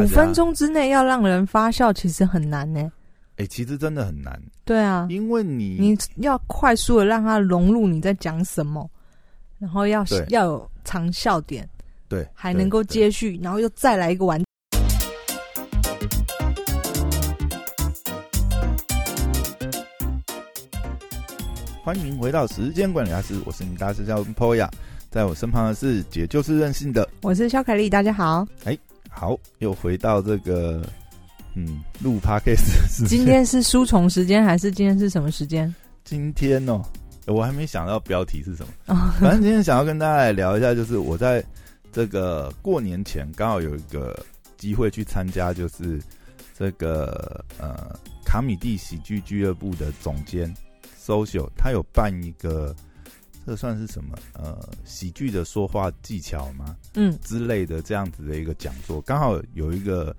五分，钟之内要让人发笑，其实很难呢。哎、其实真的很难，对啊，因为你你要快速的让他融入你在讲什么，然后要要有长笑点，对还能够接续，然后又再来一个完。欢迎回到时间管理大师，我是你大师教 Poya，在我身旁的是姐就是任性的。我是肖凯丽，大家好。好，又回到这个嗯录 podcast 今天是书虫时间还是今天是什么时间？今天哦，我还没想到标题是什么。哦，反正今天想要跟大家来聊一下，就是我在这个过年前刚好有一个机会去参加，就是这个呃卡米蒂喜剧俱乐部的总监 social，他有办一个这算是什么呃喜剧的说话技巧吗嗯，之类的这样子的一个讲座，刚好有一个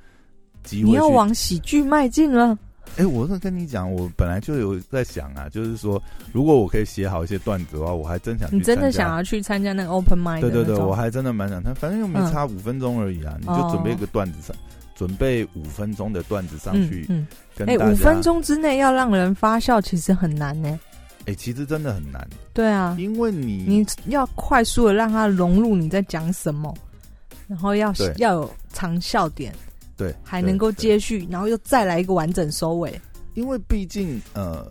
机会你要往喜剧迈进了。哎、我是跟你讲，我本来就有在想啊，就是说，如果我可以写好一些段子的话，我还真想去你真的想要去参加那个 open mic 的对对对，我还真的蛮想他，反正又没差五分钟而已啊，你就准备一个段子上，准备五分钟的段子上去嗯，哎。五分钟之内要让人发笑，其实很难呢。哎、其实真的很难，对啊，因为你你要快速的让它融入你在讲什么，然后要要有长笑点，对还能够接续，然后又再来一个完整收尾。因为毕竟呃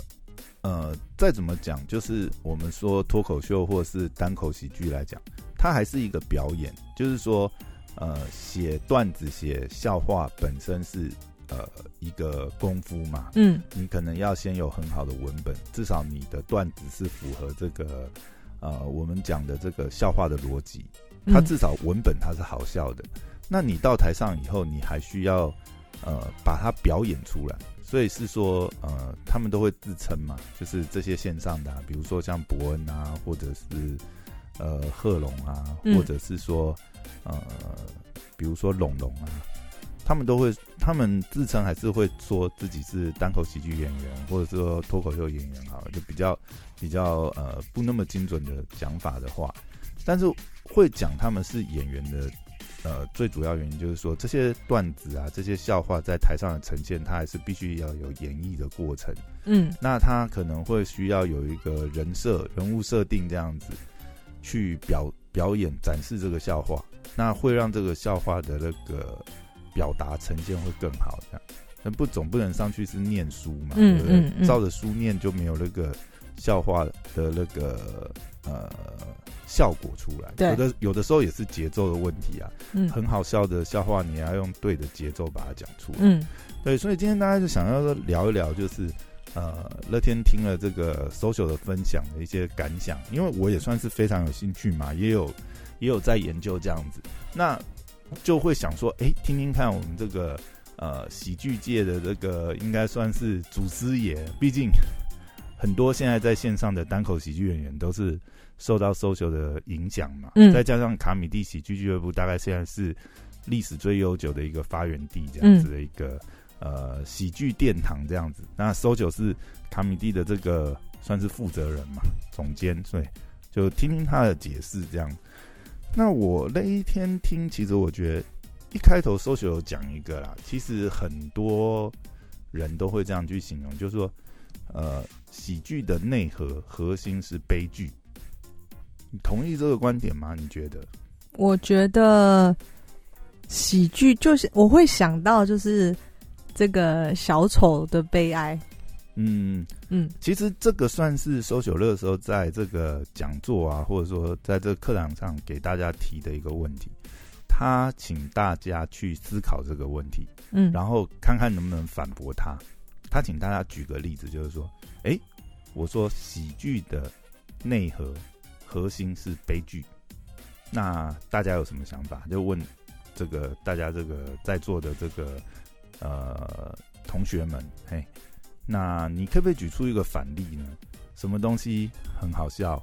呃，再怎么讲，就是我们说脱口秀或者是单口喜剧来讲，它还是一个表演，就是说呃，写段子、写笑话本身是呃一个功夫嘛，嗯。你可能要先有很好的文本，至少你的段子是符合这个呃我们讲的这个笑话的逻辑，它嗯至少文本它是好笑的。那你到台上以后，你还需要呃把它表演出来，所以是说呃他们都会自称嘛，就是这些线上的、啊，比如说像伯恩啊，或者是呃贺龙啊，嗯。或者是说呃比如说龙龙啊，他们都会，他们自称还是会说自己是单口喜剧演员，或者说脱口秀演员，好了，就比较比较呃不那么精准的讲法的话，但是会讲他们是演员的，呃，最主要原因就是说这些段子啊，这些笑话在台上的呈现，它还是必须要有演绎的过程。嗯那他可能会需要有一个人设、人物设定这样子去表表演展示这个笑话，那会让这个笑话的那个表达呈现会更好。这样，那不总不能上去是念书嘛，嗯对不对？嗯嗯照着书念就没有那个笑话的那个呃效果出来。有的有的时候也是节奏的问题啊，嗯很好笑的笑话，你要用对的节奏把它讲出来。嗯对，所以今天大家就想要聊一聊，就是呃，乐天听了这个 social 的分享的一些感想，因为我也算是非常有兴趣嘛，也有也有在研究这样子，那就会想说，哎、听听看我们这个呃喜剧界的这个应该算是祖师爷，毕竟很多现在在线上的单口喜剧演员都是受到 social 的影响嘛，嗯再加上卡米蒂喜剧俱乐部，大概现在是历史最悠久的一个发源地，这样子的一个、呃喜剧殿堂这样子。那 social 是卡米蒂的这个算是负责人嘛，总监，所以就听听他的解释这样。那我那一天听，其实我觉得一开头 social 有讲一个啦，其实很多人都会这样去形容，就是说，呃，喜剧的内核核心是悲剧。你同意这个观点吗？你觉得？我觉得喜剧就是我会想到就是这个小丑的悲哀。嗯，嗯其实这个算是收九乐的时候，在这个讲座啊，或者说在这个课堂上给大家提的一个问题。他请大家去思考这个问题，嗯，然后看看能不能反驳他。他请大家举个例子，就是说，诶，我说喜剧的内核核心是悲剧，那大家有什么想法？就问这个大家这个在座的这个呃同学们，嘿，那你可不可以举出一个反例呢？什么东西很好笑，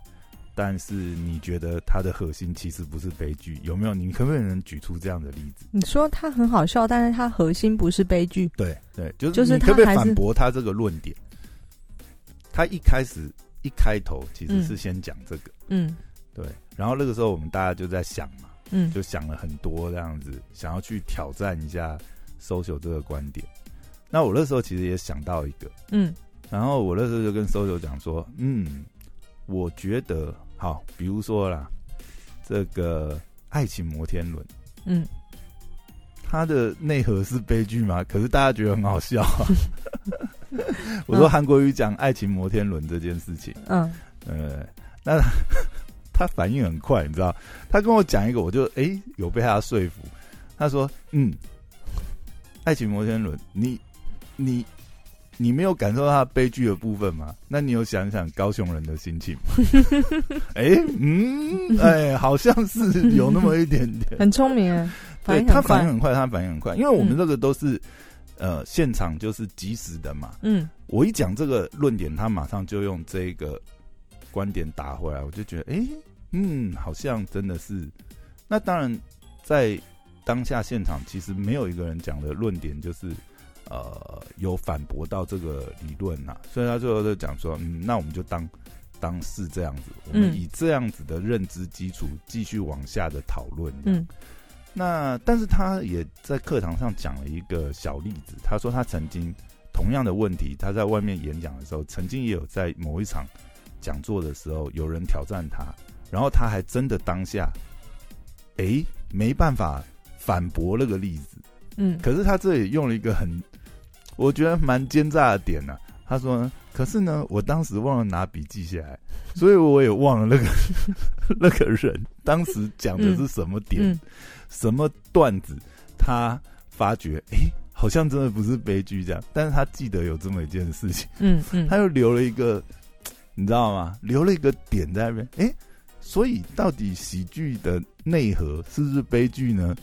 但是你觉得它的核心其实不是悲剧？有没有？你可不可以能举出这样的例子？你说它很好笑，但是它核心不是悲剧。对对，就是就是你可不可以反驳他这个论点？他一开始一开头其实是先讲这个，嗯对，然后那个时候我们大家就在想嘛，嗯，就想了很多这样子，想要去挑战一下 social 这个观点。那我那时候其实也想到一个，嗯然后我那时候就跟 social 讲说，嗯，我觉得好，比如说啦，这个爱情摩天轮，嗯，它的内核是悲剧吗？可是大家觉得很好笑、啊。我说韩国瑜讲爱情摩天轮这件事情，嗯呃，那 他反应很快，你知道，他跟我讲一个，我就哎、诶有被他说服。他说，嗯，爱情摩天轮，你你你没有感受到他悲剧的部分吗？那你有想想高雄人的心情吗？哎、嗯，哎、好像是有那么一点点。很聪明哎，反对他反应很快，他反应很快，因为我们嗯这个都是、呃现场就是及时的嘛。嗯我一讲这个论点，他马上就用这个观点打回来，我就觉得，哎、嗯，好像真的是。那当然，在当下现场，其实没有一个人讲的论点就是呃有反驳到这个理论呐，所以他最后就讲说，嗯，那我们就当当是这样子，我们嗯以这样子的认知基础继续往下的讨论。嗯。嗯那但是他也在课堂上讲了一个小例子，他说他曾经同样的问题，他在外面演讲的时候，曾经也有在某一场讲座的时候，有人挑战他，然后他还真的当下，诶，没办法反驳那个例子，嗯可是他这里用了一个很，我觉得蛮奸诈的点呢、他说，可是呢，我当时忘了拿笔记下来，所以我也忘了那个 那个人当时讲的是什么点。嗯什么段子，他发觉诶，好像真的不是悲剧这样，但是他记得有这么一件事情，嗯嗯，他又留了一个，你知道吗？留了一个点在那边，诶，所以到底喜剧的内核是不是悲剧呢？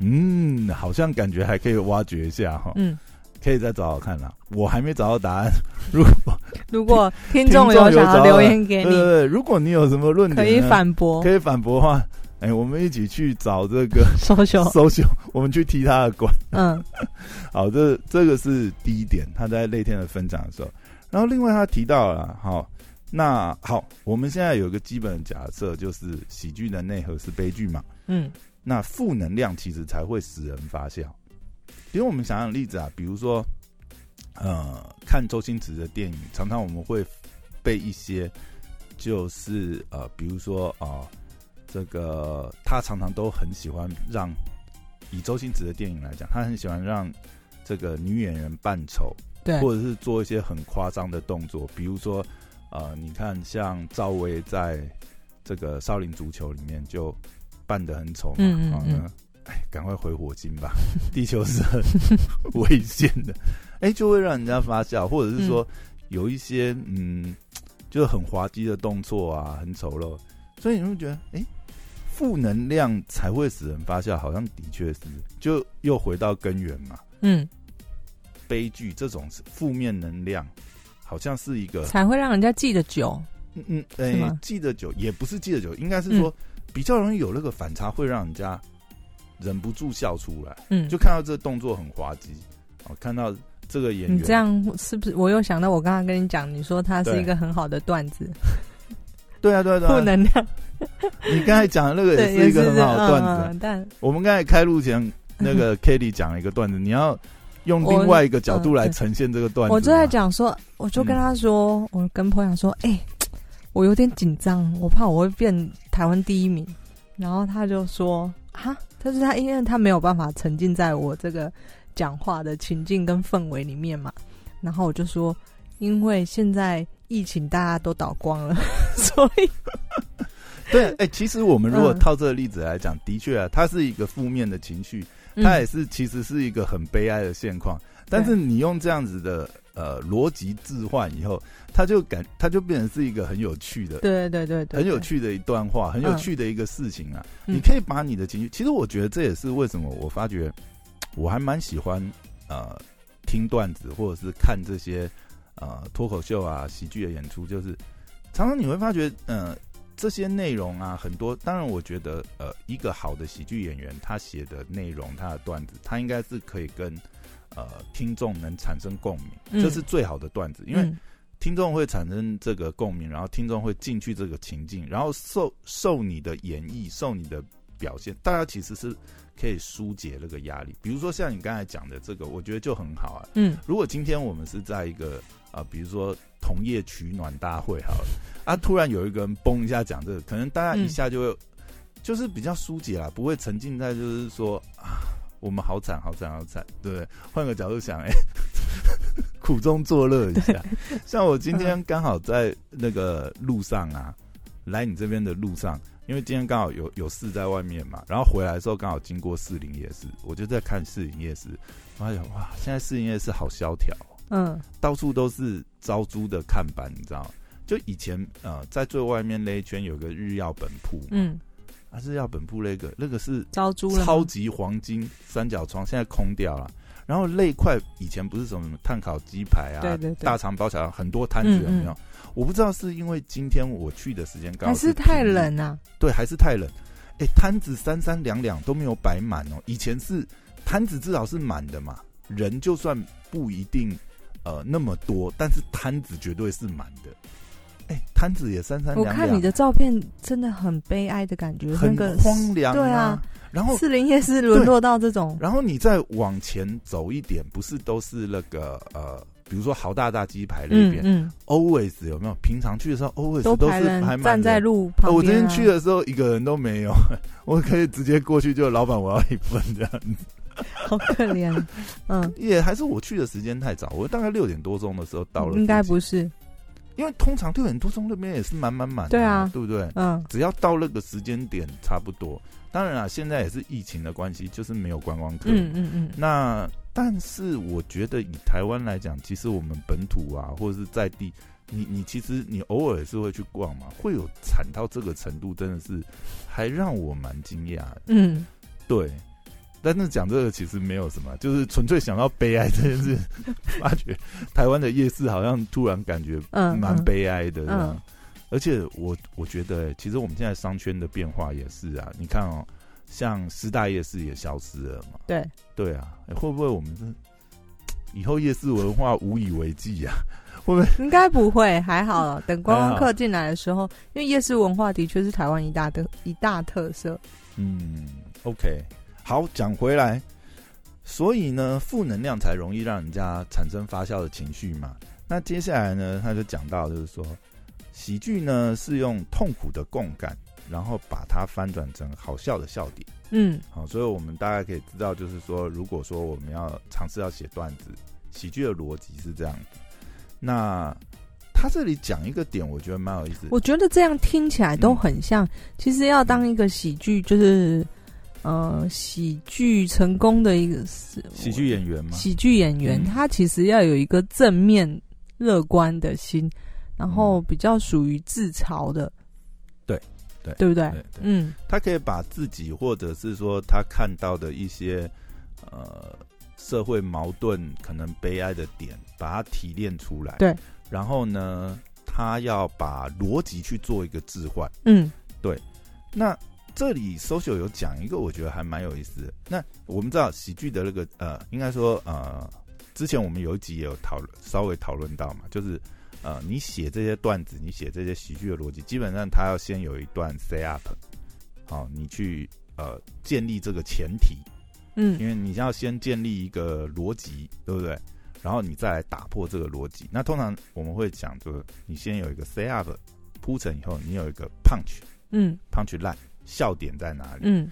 嗯，好像感觉还可以挖掘一下哈，嗯，可以再找找看啦。我还没找到答案，如果如果听众有想要留言给你，对对对，如果你有什么论点可以反驳可以反驳的话，哎，我们一起去找这个 搜秀，搜秀，我们去踢他的馆。嗯 好，这这个是第一点，他在那天的分享的时候，然后另外他提到了，好，那好，我们现在有一个基本的假设，就是喜剧的内核是悲剧嘛，嗯那负能量其实才会使人发笑。因为我们想想例子啊，比如说，呃，看周星驰的电影，常常我们会被一些，就是呃，比如说啊、这个他常常都很喜欢让，以周星驰的电影来讲，他很喜欢让这个女演员扮丑，对，或者是做一些很夸张的动作，比如说，呃，你看像赵薇在这个少林足球里面就扮得很丑嘛，啊、嗯嗯。嗯那哎，赶快回火星吧，地球是很危险的，哎，就会让人家发笑，或者是说有一些嗯，就是很滑稽的动作啊，很丑陋，所以你会觉得，哎。负能量才会使人发笑，好像的确是，就又回到根源嘛。嗯，悲剧这种负面能量，好像是一个才会让人家记得久，嗯嗯，诶、是吗记得久也不是记得久，应该是说、比较容易有那个反差，会让人家忍不住笑出来。嗯，就看到这个动作很滑稽，哦，看到这个演员你这样是不是？我又想到我刚刚跟你讲，你说他是一个很好的段子，对啊对啊对负啊，能量，你刚才讲的那个，也是一个很好的段子。但我们刚才开录前，那个 Kitty 讲了一个段子，你要用另外一个角度来呈现这个段子嘛。我就在讲说，我就跟他说，我跟朋友说，哎、我有点紧张，我怕我会变台湾第一名。然后他就说，哈，但是他因为他没有办法沉浸在我这个讲话的情境跟氛围里面嘛。然后我就说，因为现在疫情大家都倒光了，所以对，哎、其实我们如果嗯套这个例子来讲，的确啊，它是一个负面的情绪，它也嗯是其实是一个很悲哀的现况。但是你用这样子的呃逻辑置换以后，它就感它就变成是一个很有趣的、对对对对，很有，趣的一段话，很有嗯趣的一个事情啊。嗯你可以把你的情绪，其实我觉得这也是为什么我发觉我还蛮喜欢呃听段子或者是看这些呃脱口秀啊喜剧的演出，就是常常你会发觉呃。这些内容啊，很多。当然，我觉得，呃，一个好的喜剧演员，他写的内容，他的段子，他应该是可以跟呃听众能产生共鸣，嗯这是最好的段子。因为嗯听众会产生这个共鸣，然后听众会进去这个情境，然后受受你的演绎，受你的表现，大家其实是可以疏解那个压力。比如说像你刚才讲的这个，我觉得就很好啊。嗯，如果今天我们是在一个啊，比如说同业取暖大会好了，啊，突然有一个人嘣一下讲这个，可能大家一下就会就是比较疏解啦，不会沉浸在就是说啊，我们好惨好惨好惨，对不对？换个角度想，哎。苦中作乐一下，像我今天刚好在那个路上啊，来你这边的路上，因为今天刚好有有事在外面嘛，然后回来的时候刚好经过士林夜市，我就在看士林夜市，发现哇，现在士林夜市好萧条，嗯，到处都是招租的看板，你知道吗？就以前呃，在最外面那一圈有个日药本铺，嗯，啊，是要本部那个那个是招租超级黄金三角窗，现在空掉了。然后那块以前不是什么碳烤鸡排啊，对对对，大肠包小肠很多摊子有没有？我不知道是因为今天我去的时间刚好还是太冷啊？对，还是太冷。哎，摊子三三两两都没有摆满哦。以前是摊子至少是满的嘛，人就算不一定呃那么多，但是摊子绝对是满的。哎，摊子也三三两两。我看你的照片真的很悲哀的感觉，很荒凉。对啊。然后四零夜是沦落到这种，然后你再往前走一点，不是都是那个呃，比如说豪大大鸡排那边，嗯，always 有没有？平常去的时候，always 都是还站在路旁我今天去的时候，一个人都没有，我可以直接过去就老板我要一份这样子，好可怜。嗯，也还是我去的时间太早，我大概六点多钟的时候到了，应该不是，因为通常六点多钟那边也是满满满，对啊，对不对？嗯，只要到那个时间点差不多。当然啊，现在也是疫情的关系，就是没有观光客。嗯嗯嗯。那但是我觉得以台湾来讲，其实我们本土啊，或者是在地，你你其实你偶尔是会去逛嘛，会有惨到这个程度，真的是还让我蛮惊讶。嗯，对。但是讲这个其实没有什么，就是纯粹想到悲哀这件事，发觉台湾的夜市好像突然感觉蛮悲哀的。嗯。而且我我觉得，其实我们现在商圈的变化也是啊。你看哦，像师大夜市也消失了嘛。对对啊，会不会我们是以后夜市文化无以为继啊？会不会？应该不会，还好。等观光客 进来的时候，因为夜市文化的确是台湾一大的一大特色。嗯，OK，好，讲回来，所以呢，负能量才容易让人家产生发酵的情绪嘛。那接下来呢，他就讲到，就是说。喜剧呢是用痛苦的共感，然后把它翻转成好笑的笑点。嗯，好，所以我们大概可以知道，就是说，如果说我们要尝试要写段子，喜剧的逻辑是这样子。那他这里讲一个点，我觉得蛮有意思。我觉得这样听起来都很像，其实要当一个喜剧，就是呃，喜剧成功的一个喜剧演员嘛。喜剧演员他其实要有一个正面乐观的心。然后比较属于自嘲的，对对对不对？嗯，他可以把自己或者是说他看到的一些呃社会矛盾、可能悲哀的点，把它提炼出来。对，然后呢，他要把逻辑去做一个置换。嗯，对。那这里 social 有讲一个，我觉得还蛮有意思的。那我们知道喜剧的那个呃，应该说呃，之前我们有一集也有讨论，稍微讨论到嘛，就是。呃，你写这些段子，你写这些喜剧的逻辑，基本上他要先有一段 say up，好，你去呃建立这个前提，嗯，因为你要先建立一个逻辑，对不对？然后你再来打破这个逻辑。那通常我们会讲，就是你先有一个 say up 铺成以后，你有一个 punch，嗯，punch line 笑点在哪里？嗯，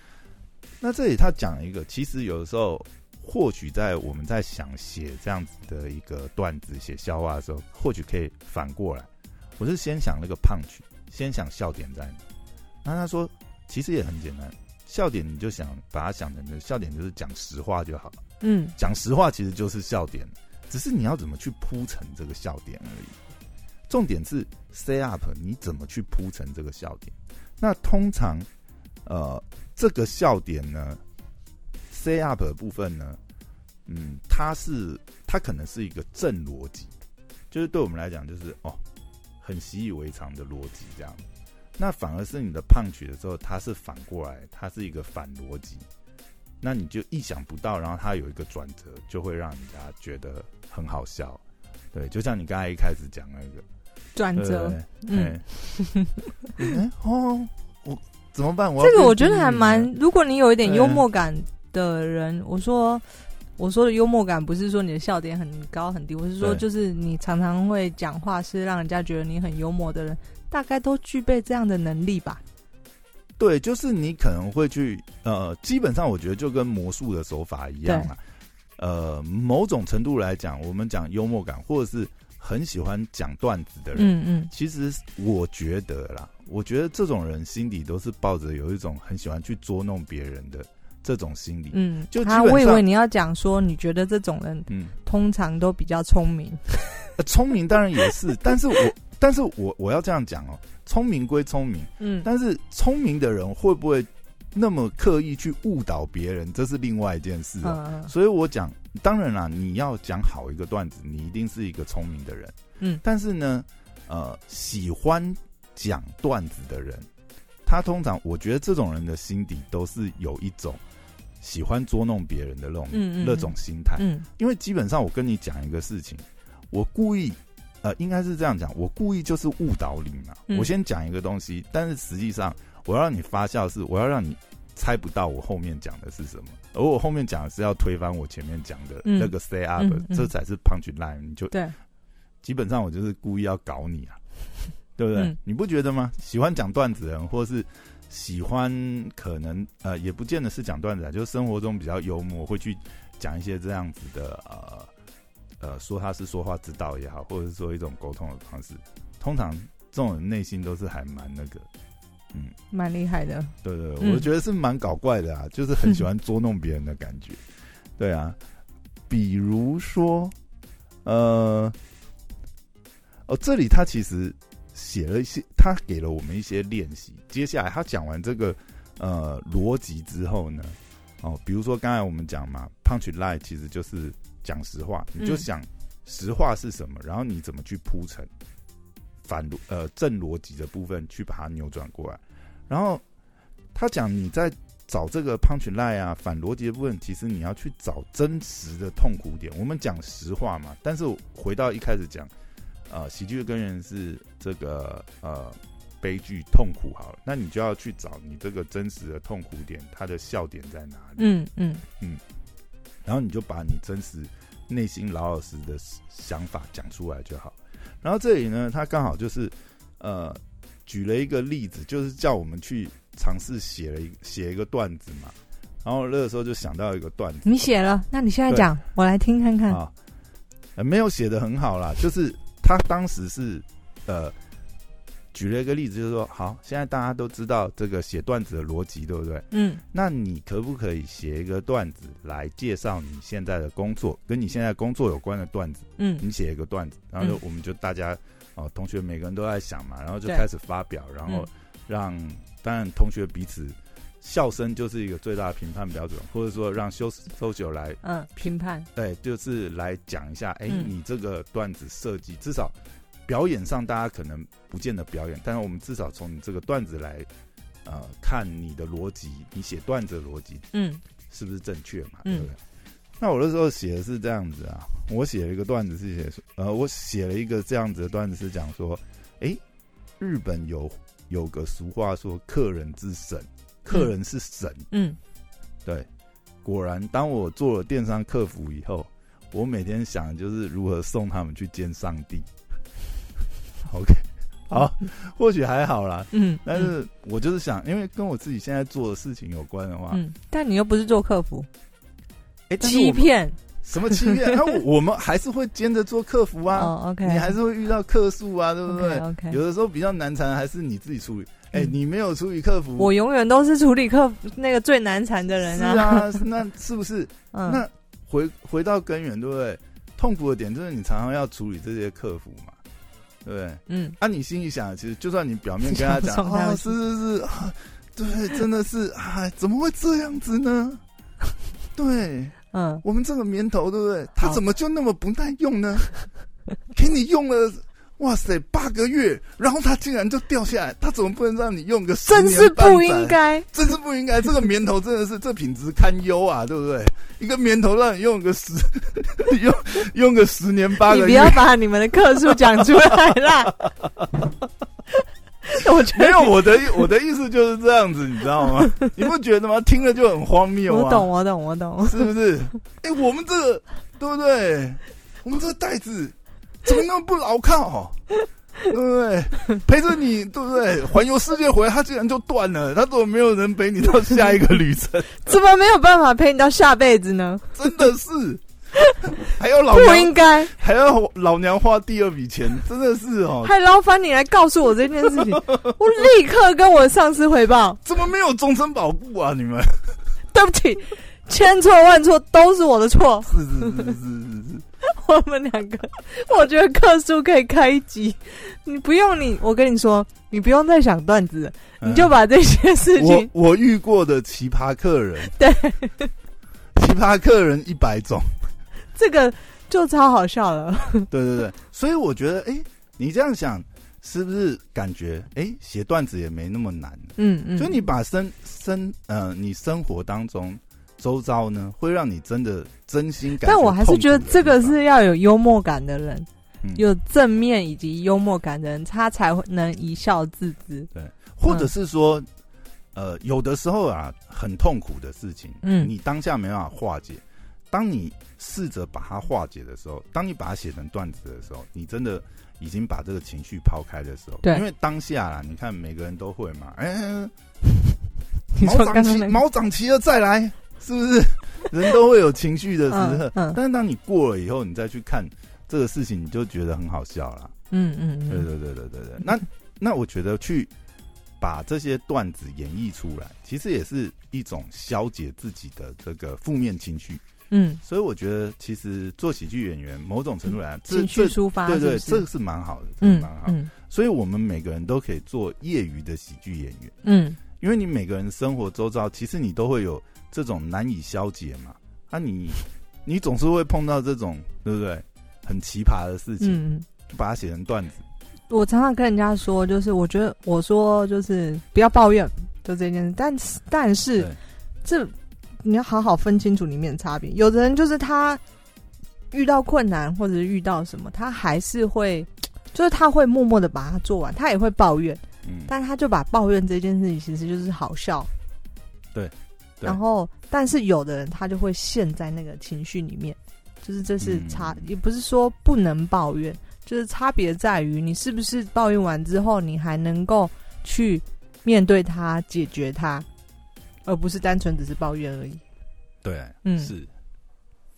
那这里他讲一个，其实有的时候。或许在我们在想写这样子的一个段子、写笑话的时候，或许可以反过来，我是先想那个胖曲，先想笑点在哪。那他说，其实也很简单，笑点你就想把它想成笑点，就是讲实话就好了。嗯，讲实话其实就是笑点，只是你要怎么去铺成这个笑点而已。重点是 set up，你怎么去铺成这个笑点？那通常，呃，这个笑点呢？say up 的部分呢，嗯，它是它可能是一个正逻辑，就是对我们来讲，就是哦，很习以为常的逻辑这样。那反而是你的胖曲的时候，它是反过来，它是一个反逻辑，那你就意想不到，然后它有一个转折，就会让人家觉得很好笑。对，就像你刚才一开始讲那个转折，嗯，哦，我怎么办？我这个我觉觉得还蛮，如果你有一点幽默感的人，我说我说的幽默感不是说你的笑点很高很低，我是说就是你常常会讲话是让人家觉得你很幽默的人，大概都具备这样的能力吧。对，就是你可能会去呃，基本上我觉得就跟魔术的手法一样啊。呃，某种程度来讲，我们讲幽默感，或者是很喜欢讲段子的人，嗯嗯其实我觉得啦，我觉得这种人心底都是抱着有一种很喜欢去捉弄别人的这种心理。嗯，就他啊，我以为你要讲说你觉得这种人嗯，通常都比较聪明。呃聪明当然也是，但是我但是我我要这样讲哦，聪明归聪明，嗯但是聪明的人会不会那么刻意去误导别人，这是另外一件事哦。嗯所以我讲，当然啦，你要讲好一个段子，你一定是一个聪明的人。嗯但是呢，呃，喜欢讲段子的人，他通常我觉得这种人的心底都是有一种喜欢捉弄别人的那种、那种心态。嗯因为基本上我跟你讲一个事情，我故意。呃，应该是这样讲，我故意就是误导你嘛。嗯我先讲一个东西，但是实际上我要让你发笑是，我要让你猜不到我后面讲的是什么，而我后面讲的是要推翻我前面讲的嗯那个 stay up，、这才是 punch line。你就对，基本上我就是故意要搞你啊，对不对？嗯你不觉得吗？喜欢讲段子的人，或是喜欢可能呃，也不见得是讲段子啊，就是生活中比较幽默，会去讲一些这样子的呃呃，说他是说话之道也好，或者是说一种沟通的方式。通常这种人内心都是还蛮那个，嗯，蛮厉害的。对对，我觉得是蛮搞怪的啊，就是很喜欢捉弄别人的感觉。对啊，比如说，呃，哦，这里他其实写了一些，他给了我们一些练习。接下来他讲完这个呃逻辑之后呢，哦，比如说刚才我们讲嘛，punch line 其实就是讲实话，你就嗯想实话是什么，然后你怎么去铺陈反逻呃正逻辑的部分去把它扭转过来。然后他讲你在找这个 punch line 啊反逻辑的部分，其实你要去找真实的痛苦点。我们讲实话嘛，但是回到一开始讲，呃，喜剧的根源是这个呃悲剧痛苦好了，那你就要去找你这个真实的痛苦点，它的笑点在哪里？嗯嗯然后你就把你真实内心老老实的想法讲出来就好。然后这里呢，他刚好就是呃举了一个例子，就是叫我们去尝试写了一写一个段子嘛。然后那个时候就想到一个段子，你写了，那你现在对讲，我来听看看。啊，呃没有写的很好啦，就是他当时是呃举了一个例子，就是说，好，现在大家都知道这个写段子的逻辑，对不对？嗯那你可不可以写一个段子来介绍你现在的工作，跟你现在工作有关的段子？嗯你写一个段子，然后就嗯我们就大家哦，同学每个人都在想嘛，然后就开始发表，然后嗯让当然同学彼此笑声就是一个最大的评判标准，或者说让修搜九来嗯，评判。对，就是来讲一下，哎、嗯你这个段子设计，至少表演上大家可能不见得表演，但是我们至少从你这个段子来，呃，看你的逻辑，你写段子的逻辑嗯是不是正确嘛？嗯对不对？那我那时候写的是这样子啊，我写了一个段子是写，呃，我写了一个这样子的段子是讲说，哎、日本有有个俗话说，客人之神，客人是神，嗯对，果然，当我做了电商客服以后，我每天想的就是如何送他们去见上帝。OK，好，或许还好啦，嗯，但是我就是想，因为跟我自己现在做的事情有关的话，嗯，但你又不是做客服，哎、欺骗什么欺骗？那、我们还是会兼着做客服啊，哦，OK，你还是会遇到客诉啊，对不对 OK，有的时候比较难缠，还是你自己处理。哎、嗯你没有处理客服，我永远都是处理客服那个最难缠的人是啊。啊，那是不是？嗯，那回回到根源，对不对？痛苦的点就是你常常要处理这些客服嘛，对？嗯啊，你心里想，其实就算你表面跟他讲 是是是啊，对，真的是哎，怎么会这样子呢？对嗯，我们这个棉头，对不对？它怎么就那么不耐用呢？给你用了。哇塞，八个月，然后它竟然就掉下来，它怎么不能让你用个十真年是不应该。真是不应该，这个棉头真的是这品质堪忧啊，对不对？一个棉头让你用个十 用用个十年八个月你不要，把你们的客数讲出来啦。我觉得没有我的我的意思就是这样子，你知道吗？你不觉得吗？听了就很荒谬啊！我懂，我懂，我懂，是不是？哎，我们这个对不对？我们这个袋子怎么那么不牢靠？对不对？陪着你，对不对？环游世界回来，他竟然就断了，他怎么没有人陪你到下一个旅程？怎么没有办法陪你到下辈子呢？真的是。还要老不应该，还要老娘花第二笔钱，真的是哦。还劳烦你来告诉我这件事情，我立刻跟我上司汇报。怎么没有终身保护啊？你们？对不起，千错万错都是我的错。是是是是是是，我们两个，我觉得克数可以开一集，你不用你，我跟你说，你不用再想段子，你就把这些事情，我我遇过的奇葩客人，对，奇葩客人一百种。这个就超好笑了，对对对，所以我觉得，哎，你这样想，是不是感觉，哎，写段子也没那么难？嗯嗯，就你把生生呃，你生活当中周遭呢，会让你真的真心感。但我还是觉得这个是要有幽默感的人，有正面以及幽默感的人，他才会能一笑置之。对，或者是说，呃，有的时候啊，很痛苦的事情，嗯，你当下没办法化解。当你试着把它化解的时候，当你把它写成段子的时候，你真的已经把这个情绪抛开的时候，对，因为当下啦，你看每个人都会嘛，哎，毛长齐，毛长齐了再来，是不是？人都会有情绪的时候，但是当你过了以后，你再去看这个事情，你就觉得很好笑了。嗯嗯，对对对对对对。那那我觉得去把这些段子演绎出来，其实也是一种消解自己的这个负面情绪。嗯，所以我觉得其实做喜剧演员，某种程度来讲，情绪抒发，对对，这个是蛮好的，嗯，蛮好。所以我们每个人都可以做业余的喜剧演员，嗯，因为你每个人生活周遭，其实你都会有这种难以消解嘛。啊，你你总是会碰到这种，对不对？很奇葩的事情，嗯，把它写成段子。我常常跟人家说，就是我觉得我说就是不要抱怨，就这件事。但但是这。你要好好分清楚里面的差别。有的人就是他遇到困难或者是遇到什么，他还是会，就是他会默默的把它做完，他也会抱怨，嗯，但他就把抱怨这件事情其实就是好笑，对。然后，但是有的人他就会陷在那个情绪里面，就是这是差，也不是说不能抱怨，就是差别在于你是不是抱怨完之后，你还能够去面对它，解决它。而不是单纯只是抱怨而已。对，嗯，是，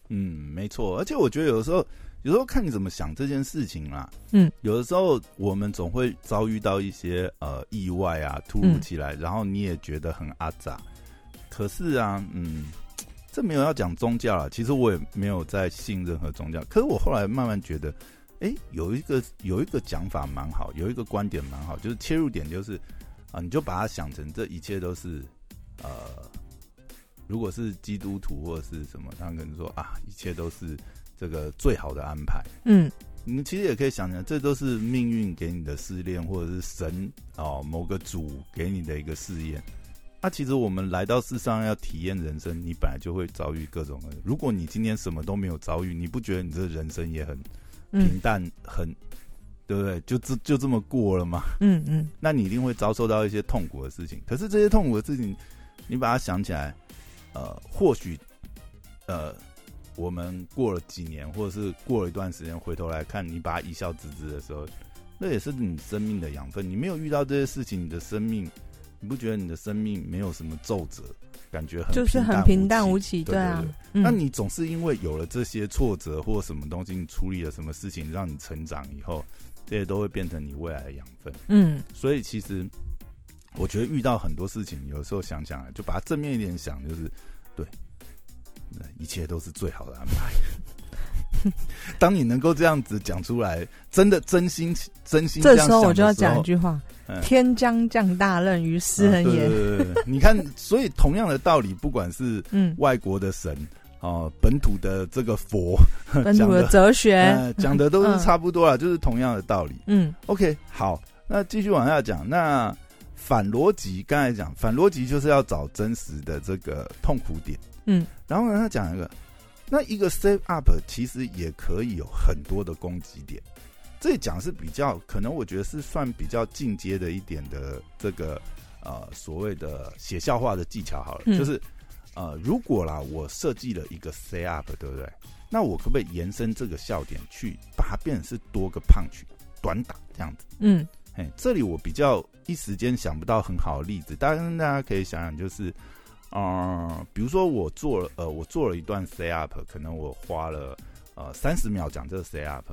嗯，没错。而且我觉得有的时候，有时候看你怎么想这件事情啦。嗯，有的时候我们总会遭遇到一些呃意外啊，突如其来，然后你也觉得很阿杂。可是啊，嗯，这没有要讲宗教啊。其实我也没有在信任何宗教。可是我后来慢慢觉得，哎，有一个有一个讲法蛮好，有一个观点蛮好，就是切入点就是啊，你就把它想成这一切都是。呃，如果是基督徒或者是什么，他可能说啊，一切都是这个最好的安排。嗯，你其实也可以想想，这都是命运给你的试炼，或者是神哦某个主给你的一个试验。那其实我们来到世上要体验人生，你本来就会遭遇各种的。如果你今天什么都没有遭遇，你不觉得你这人生也很平淡，很对不对？就这就这么过了吗？嗯嗯，那你一定会遭受到一些痛苦的事情。可是这些痛苦的事情。你把它想起来，呃，或许，呃，我们过了几年，或者是过了一段时间，回头来看，你把它一笑置之的时候，那也是你生命的养分。你没有遇到这些事情，你的生命，你不觉得你的生命没有什么皱褶，感觉很就是很平淡无奇，对啊。那你总是因为有了这些挫折或什么东西，你处理了什么事情，让你成长以后，这些都会变成你未来的养分。嗯，所以其实。我觉得遇到很多事情，有时候想想，就把它正面一点想，就是对，一切都是最好的安排。当你能够这样子讲出来，真的真心真心，这时候我就要讲一句话：天将降大任于斯人也。你看，所以同样的道理，不管是嗯。外国的神哦，本土的这个佛，本土的哲学。讲的都是差不多啦，就是同样的道理。嗯，OK，好，那继续往下讲，那。反逻辑，刚才讲反逻辑就是要找真实的这个痛苦点，嗯，然后呢，他讲一个，那一个 save up 其实也可以有很多的攻击点，这讲是比较可能，我觉得是算比较进阶的一点的这个呃所谓的写笑话的技巧好了，就是呃如果啦我设计了一个 say up，对不对？那我可不可以延伸这个笑点去把它变成是多个 punch 短打这样子？嗯，哎，这里我比较一时间想不到很好的例子，当然大家可以想想，就是啊，比如说我做了呃我做了一段 say up，可能我花了呃三十秒讲这个 say up。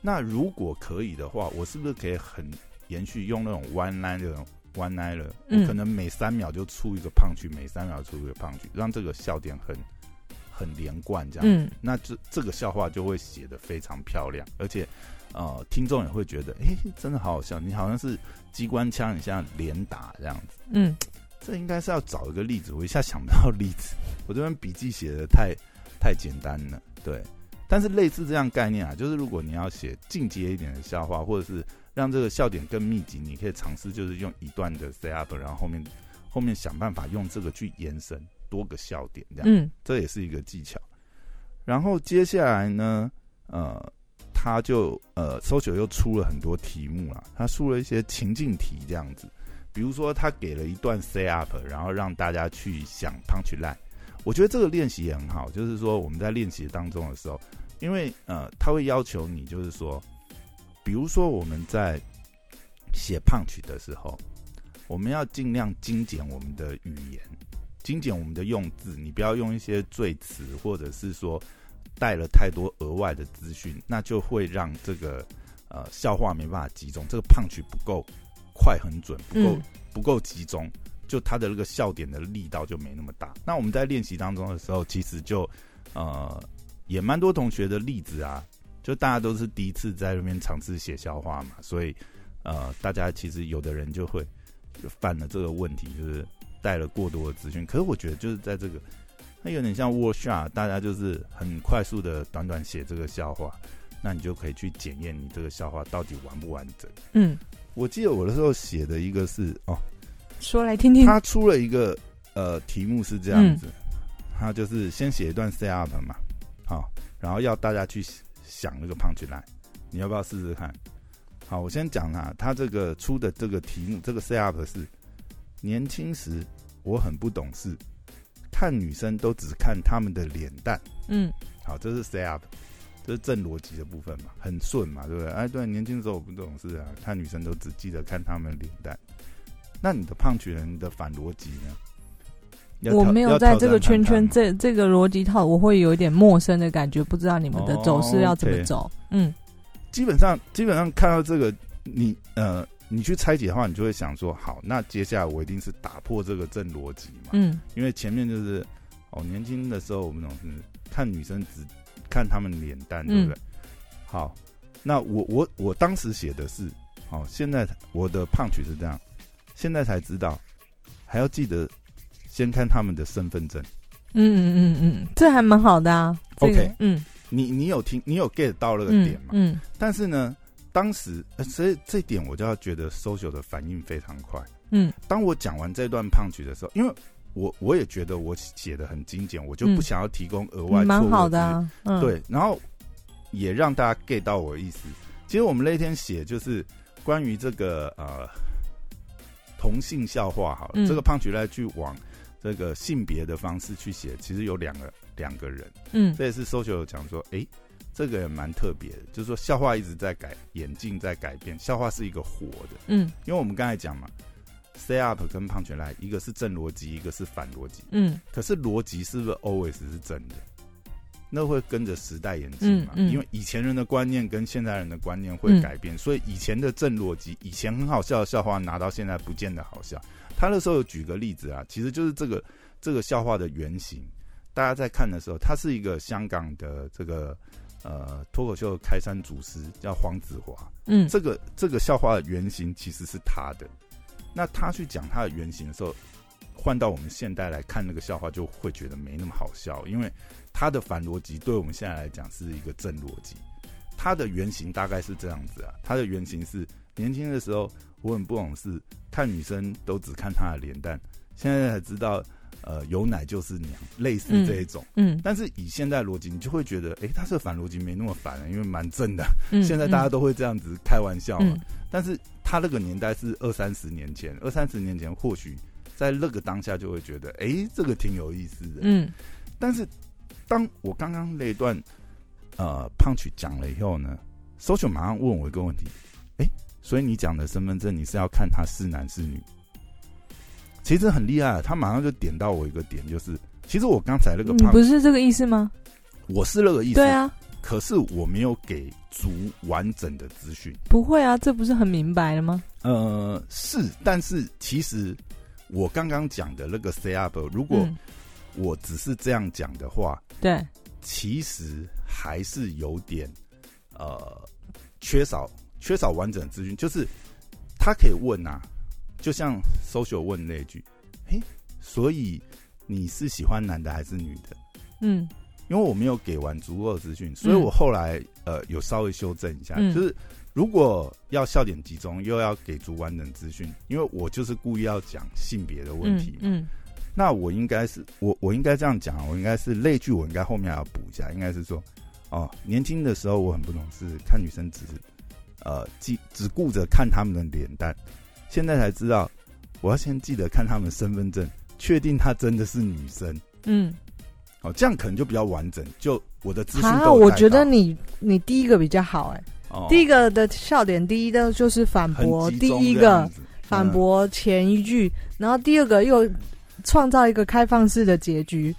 那如果可以的话，我是不是可以很延续用那种 one line 这种 one line 我可能每三秒就出一个胖曲，每三秒出一个胖曲，让这个笑点很很连贯，这样。嗯。那这这个笑话就会写的非常漂亮，而且呃，听众也会觉得，哎，真的好好笑。你好像是机关枪，你像连打这样子。嗯。这应该是要找一个例子，我一下想不到例子。我这边笔记写的太太简单了，对。但是类似这样概念啊，就是如果你要写进阶一点的笑话，或者是让这个笑点更密集，你可以尝试就是用一段的 set up，然后后面后面想办法用这个去延伸多个笑点，这样，嗯，这也是一个技巧。然后接下来呢，呃，他就呃搜九又出了很多题目啊，他出了一些情境题这样子，比如说他给了一段 say up，然后让大家去想 punch line。我觉得这个练习也很好，就是说我们在练习当中的时候。因为呃，他会要求你，就是说，比如说我们在写胖曲的时候，我们要尽量精简我们的语言，精简我们的用字，你不要用一些赘词，或者是说带了太多额外的资讯，那就会让这个呃笑话没办法集中，这个胖曲不够快很准，不够不够集中，就他的那个笑点的力道就没那么大。那我们在练习当中的时候，其实就呃。也蛮多同学的例子啊，就大家都是第一次在那边尝试写笑话嘛，所以呃，大家其实有的人就会犯了这个问题，就是带了过多的资讯。可是我觉得就是在这个，它有点像 workshop，大家就是很快速的短短写这个笑话，那你就可以去检验你这个笑话到底完不完整。嗯，我记得我的时候写的一个是哦，说来听听。他出了一个呃题目是这样子，他就是先写一段 say up 嘛。好，然后要大家去想那个 punch line，你要不要试试看？好，我先讲啊，他这个出的这个题目，这个 say up 是年轻时我很不懂事，看女生都只看他们的脸蛋。嗯，好，这是 say up，这是正逻辑的部分嘛，很顺嘛，对不对？哎，对，年轻的时候我不懂事啊，看女生都只记得看她们脸蛋。那你的胖曲人的反逻辑呢？我没有在这个圈圈，这这个逻辑套，我会有一点陌生的感觉，不知道你们的走势要怎么走。嗯，基本上基本上看到这个，你呃，你去拆解的话，你就会想说，好，那接下来我一定是打破这个正逻辑嘛。嗯，因为前面就是哦，年轻的时候我们总是看女生只看他们脸蛋，对不对？好，那我我我当时写的是，好，现在我的胖曲是这样，现在才知道，还要记得。先看他们的身份证，嗯嗯嗯嗯，这还蛮好的啊。OK，嗯，你你有听，你有 get 到那个点嘛？嗯，但是呢，当时所以这点我就要觉得 social 的反应非常快。嗯，当我讲完这段胖曲的时候，因为我我也觉得我写的很精简，我就不想要提供额外蛮好的啊。对，然后也让大家 get 到我的意思。其实我们那天写就是关于这个呃同性笑话，好了，这个胖曲来去往。这个性别的方式去写，其实有两个两个人，嗯，这也是 social 讲说，哎，这个也蛮特别的，就是说笑话一直在改，眼镜在改变，笑话是一个活的，嗯，因为我们刚才讲嘛，say up 跟胖全来，一个是正逻辑，一个是反逻辑，嗯，可是逻辑是不是 always 是正的？那会跟着时代演进嘛？因为以前人的观念跟现在人的观念会改变，所以以前的正逻辑，以前很好笑的笑话，拿到现在不见得好笑。他那时候有举个例子啊，其实就是这个这个笑话的原型。大家在看的时候，他是一个香港的这个呃脱口秀开山祖师，叫黄子华。嗯，这个这个笑话的原型其实是他的。那他去讲他的原型的时候，换到我们现代来看那个笑话，就会觉得没那么好笑，因为。他的反逻辑对我们现在来讲是一个正逻辑，他的原型大概是这样子啊，他的原型是年轻的时候我很不懂事，看女生都只看她的脸蛋，现在才知道呃有奶就是娘，类似这一种。嗯，但是以现代逻辑，你就会觉得，哎，他这个反逻辑没那么反了，因为蛮正的。嗯 现在大家都会这样子开玩笑嘛。嗯但是他那个年代是二三十年前，二三十年前或许在那个当下就会觉得，哎，这个挺有意思的。嗯但是当我刚刚那一段呃胖曲讲了以后呢，social 马上问我一个问题，哎，所以你讲的身份证你是要看他是男是女？其实很厉害，他马上就点到我一个点，就是其实我刚才那个你胖，不是这个意思吗？我是那个意思，对啊，可是我没有给足完整的资讯。不会啊，这不是很明白了吗？呃，是，但是其实我刚刚讲的那个 say up，如果嗯我只是这样讲的话，对，其实还是有点呃缺少缺少完整资讯。就是他可以问啊，就像 social 问那句，嘿，所以你是喜欢男的还是女的？嗯因为我没有给完足够的资讯，所以我后来呃有稍微修正一下，嗯。就是如果要笑点集中，又要给足完整资讯，因为我就是故意要讲性别的问题嘛，嗯那我应该是我我应该这样讲，我应该是类句我应该后面要补一下，应该是说哦，年轻的时候我很不懂事，看女生只是呃记只顾着看他们的脸蛋，现在才知道我要先记得看他们身份证，确定她真的是女生。嗯哦，这样可能就比较完整。就我的资讯嗯，啊，我觉得你你第一个比较好哎、哦第一个的笑点，第一的就是反很驳第一个反驳前一句，然后第二个又创造一个开放式的结局。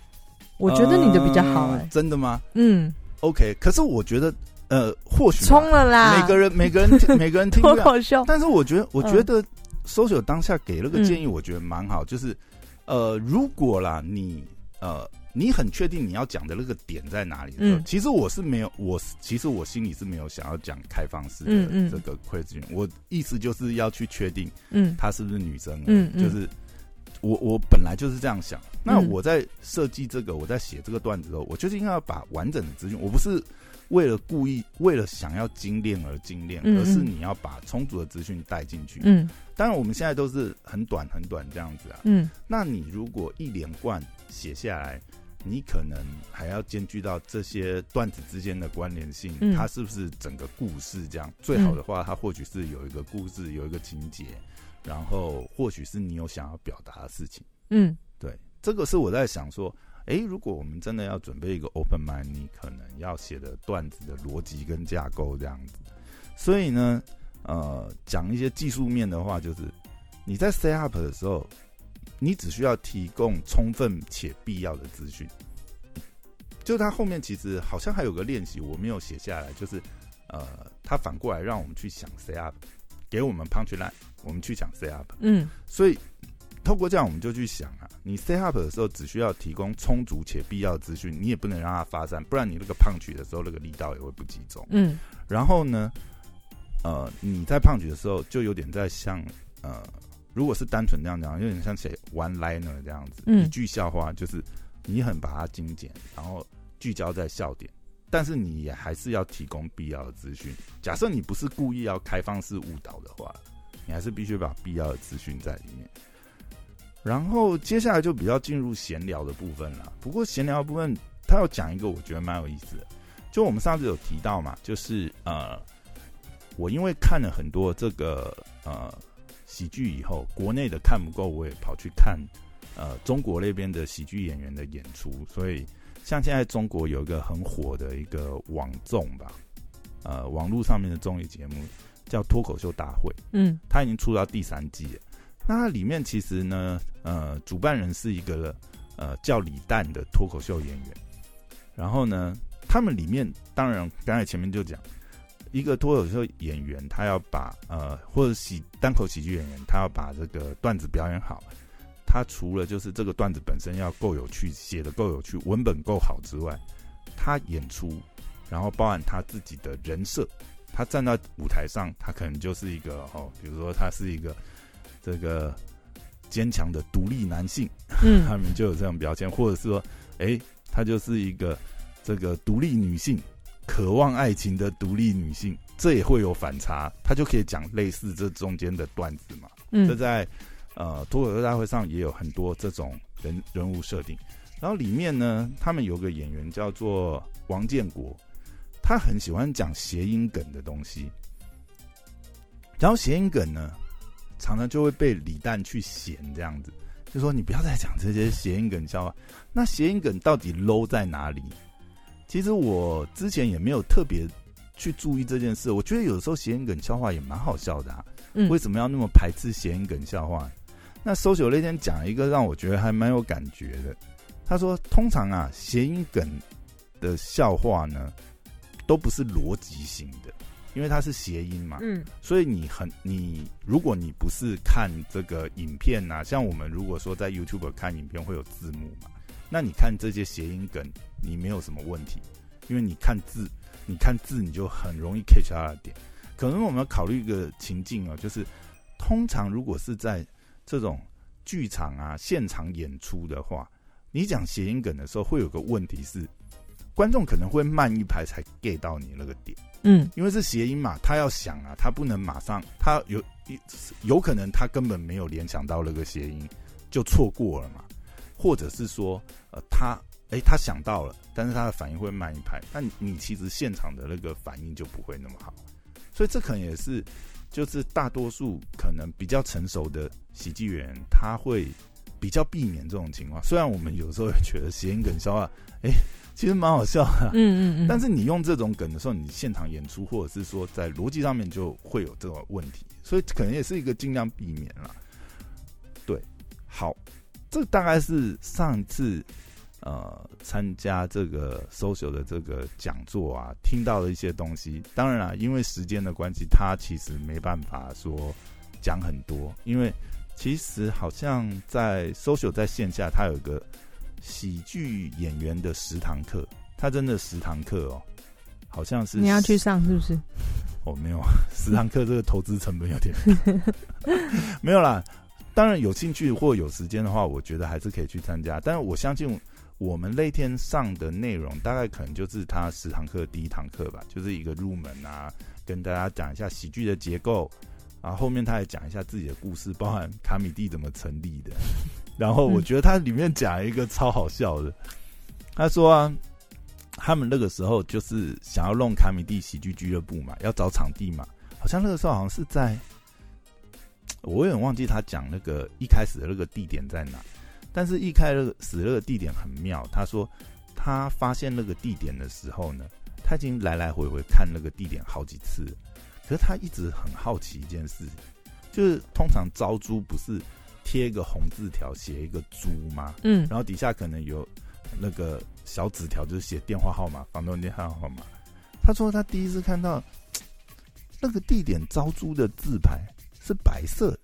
我觉得你的比较好哎、呃真的吗嗯，？OK，可是我觉得呃，或许吧冲了啦，每个人每个人 每个人听不脱，口秀，但是我觉得我嗯觉得 social 当下给了个建议，我觉得蛮好，就是呃，如果啦你呃。你很确定你要讲的那个点在哪里的时候？嗯其实我是没有，我其实我心里是没有想要讲开放式的这个 question，、我意思就是要去确定嗯她是不是女生，嗯嗯就是我我本来就是这样想。那嗯我在设计这个，我在写这个段子的时候，我就是应该要把完整的资讯，我不是为了故意为了想要精炼而精炼，而是你要把充足的资讯带进去。嗯当然，我们现在都是很短很短这样子啊。嗯那你如果一连贯写下来，你可能还要兼具到这些段子之间的关联性，嗯它是不是整个故事这样？最好的话，它或许是有一个故事，有一个情节，然后或许是你有想要表达的事情。嗯对，这个是我在想说，诶，如果我们真的要准备一个 open mind，你可能要写的段子的逻辑跟架构这样子。所以呢，呃，讲一些技术面的话，就是你在 set up 的时候，你只需要提供充分且必要的资讯。就他后面其实好像还有个练习，我没有写下来，就是呃，他反过来让我们去想 set up，给我们 punch line，我们去想 set up。嗯所以透过这样，我们就去想啊，你 set up 的时候只需要提供充足且必要的资讯，你也不能让它发散，不然你那个胖曲的时候，那个力道也会不集中。嗯然后呢，呃，你在胖曲的时候，就有点在像呃，如果是单纯这样讲，有点像写 one liner 这样子，嗯一句笑话，就是你很把它精简，然后聚焦在笑点。但是你也还是要提供必要的资讯。假设你不是故意要开放式误导的话，你还是必须把必要的资讯在里面。然后接下来就比较进入闲聊的部分了。不过闲聊的部分，他要讲一个我觉得蛮有意思的，就我们上次有提到嘛，就是呃，我因为看了很多这个呃喜剧以后，国内的看不够，我也跑去看呃中国那边的喜剧演员的演出，所以像现在中国有一个很火的一个网综吧，呃，网络上面的综艺节目叫《脱口秀大会》。嗯它已经出到第三季了。那它里面其实呢，呃，主办人是一个呃叫李诞的脱口秀演员。然后呢，他们里面当然刚才前面就讲，一个脱口秀演员他要把呃或者喜单口喜剧演员他要把这个段子表演好，他除了就是这个段子本身要够有趣，写的够有趣，文本够好之外，他演出，然后包含他自己的人设，他站在舞台上，他可能就是一个哦，比如说他是一个这个坚强的独立男性，嗯。他们就有这种标签，或者是说，哎，他就是一个这个独立女性，渴望爱情的独立女性，这也会有反差，她就可以讲类似这中间的段子嘛。嗯这嗯在呃脱口秀大会上也有很多这种人人物设定。然后里面呢，他们有个演员叫做王建国，他很喜欢讲谐音梗的东西。然后谐音梗呢，常常就会被李诞去嫌这样子，就说你不要再讲这些谐音梗笑话。那谐音梗到底 low 在哪里？其实我之前也没有特别去注意这件事。我觉得有时候谐音梗笑话也蛮好笑的啊。嗯，为什么要那么排斥谐音梗笑话？那搜九那天讲一个让我觉得还蛮有感觉的。他说，通常啊，谐音梗的笑话呢，都不是逻辑型的。因为它是谐音嘛，嗯，所以你很你，如果你不是看这个影片呐，像我们如果说在 YouTube 看影片会有字幕嘛，那你看这些谐音梗，你没有什么问题，因为你看字，你看字你就很容易 catch 它的点。可能我们要考虑一个情境啊，就是通常如果是在这种剧场啊现场演出的话，你讲谐音梗的时候，会有个问题是，观众可能会慢一拍才 get 到你那个点。嗯，因为是谐音嘛，他要想啊，他不能马上，他有有可能他根本没有联想到那个谐音，就错过了嘛，或者是说，呃，他哎，他想到了，但是他的反应会慢一拍，那你其实现场的那个反应就不会那么好，所以这可能也是，就是大多数可能比较成熟的喜剧演员，他会比较避免这种情况。虽然我们有时候也觉得谐音梗笑话，哎。其实蛮好笑的，嗯嗯嗯。但是你用这种梗的时候，你现场演出或者是说在逻辑上面就会有这种问题，所以可能也是一个尽量避免了。对，好，这大概是上次呃参加这个 social 的这个讲座啊，听到的一些东西。当然了，因为时间的关系，他其实没办法说讲很多，因为其实好像在 social 在线下，他有一个。喜剧演员的十堂课，他真的十堂课哦，好像是你要去上是不是？哦，没有，十堂课这个投资成本有点 没有啦。当然有兴趣或有时间的话，我觉得还是可以去参加。但是我相信我们那天上的内容，大概可能就是他十堂课第一堂课吧，就是一个入门啊，跟大家讲一下喜剧的结构啊，后面他也讲一下自己的故事，包含卡米蒂怎么成立的。然后我觉得他里面讲一个超好笑的，他说啊，他们那个时候就是想要弄卡米蒂喜剧俱乐部嘛，要找场地嘛，好像那个时候好像是在，我有点忘记他讲那个一开始的那个地点在哪，但是一开始那个地点很妙，他说他发现那个地点的时候呢，他已经来来回回看那个地点好几次，可是他一直很好奇一件事，就是通常招租不是。贴一个红字条，写一个租吗，嗯，然后底下可能有那个小纸条，就是写电话号码，房东电话号码。他说他第一次看到那个地点招租的字牌是白色，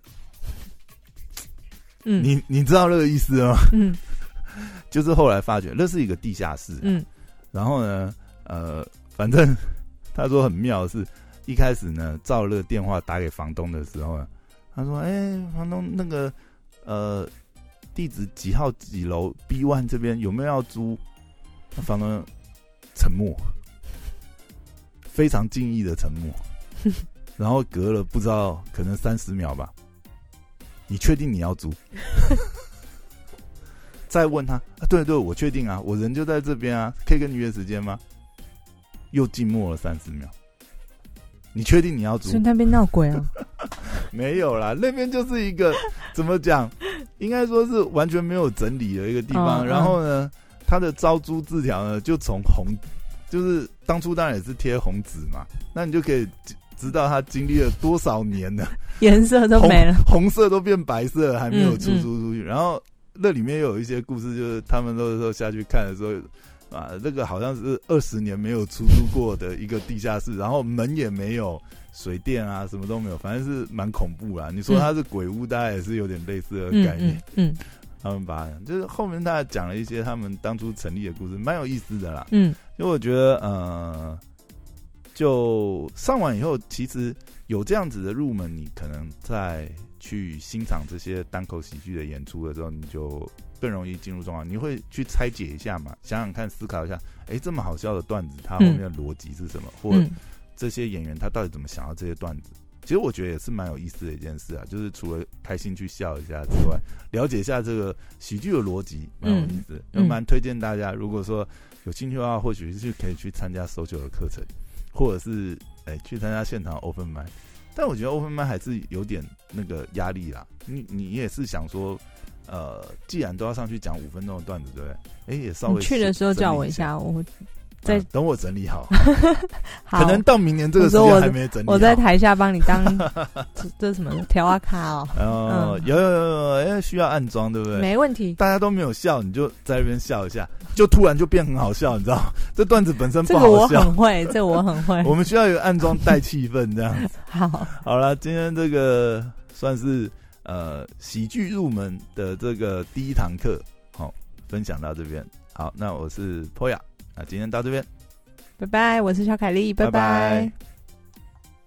嗯，你你知道那个意思吗？嗯，就是后来发觉那是一个地下室，嗯，然后呢，呃，反正 他说很妙的是，一开始呢，照那个电话打给房东的时候呢，他说，哎，房东那个。呃，地址几号几楼？B one 这边有没有要租？房东沉默，非常敬意的沉默。然后隔了不知道可能三十秒吧，你确定你要租？再问他啊，对对，我确定啊，我人就在这边啊，可以跟你约时间吗？又静默了三十秒。你确定你要租？是那边闹鬼啊？没有啦，那边就是一个怎么讲？应该说是完全没有整理的一个地方。然后呢，他的招租字条呢，就从红，就是当初当然也是贴红纸嘛。那你就可以知道他经历了多少年呢？颜色都没了，红色都变白色，还没有出租出去。然后那里面有一些故事，就是他们都候下去看的时候。啊，这个好像是二十年没有出租过的一个地下室，然后门也没有，水电啊什么都没有，反正是蛮恐怖啦。你说它是鬼屋，大概也是有点类似的概念。嗯，他们把就是后面大家讲了一些他们当初成立的故事，蛮有意思的啦。嗯，因为我觉得呃，就上完以后，其实有这样子的入门，你可能在去欣赏这些单口喜剧的演出的时候，你就。更容易进入状况，你会去拆解一下嘛？想想看，思考一下，哎，这么好笑的段子，它后面的逻辑是什么？或这些演员他到底怎么想到这些段子？其实我觉得也是蛮有意思的一件事啊，就是除了开心去笑一下之外，了解一下这个喜剧的逻辑，蛮有意思，也蛮推荐大家。如果说有兴趣的话，或许是可以去参加搜救的课程，或者是哎去参加现场 open 麦。但我觉得 open 麦还是有点那个压力啦。你你也是想说，呃，既然都要上去讲五分钟的段子，对不对？哎，也稍微去的时候叫我一下，我。在等我整理 好，可能到明年这个时间还没整理。我在台下帮你当 这什么调啊卡哦。哦，有有有，哎，需要安装对不对？没问题。大家都没有笑，你就在那边笑一下，就突然就变很好笑，你知道？这段子本身不好笑。这我很会，这我很会。我们需要有安装带气氛这样子。好，好了，今天这个算是呃喜剧入门的这个第一堂课，好，分享到这边。好，那我是 Poya。那今天到这边，拜拜！我是小凯丽，拜拜。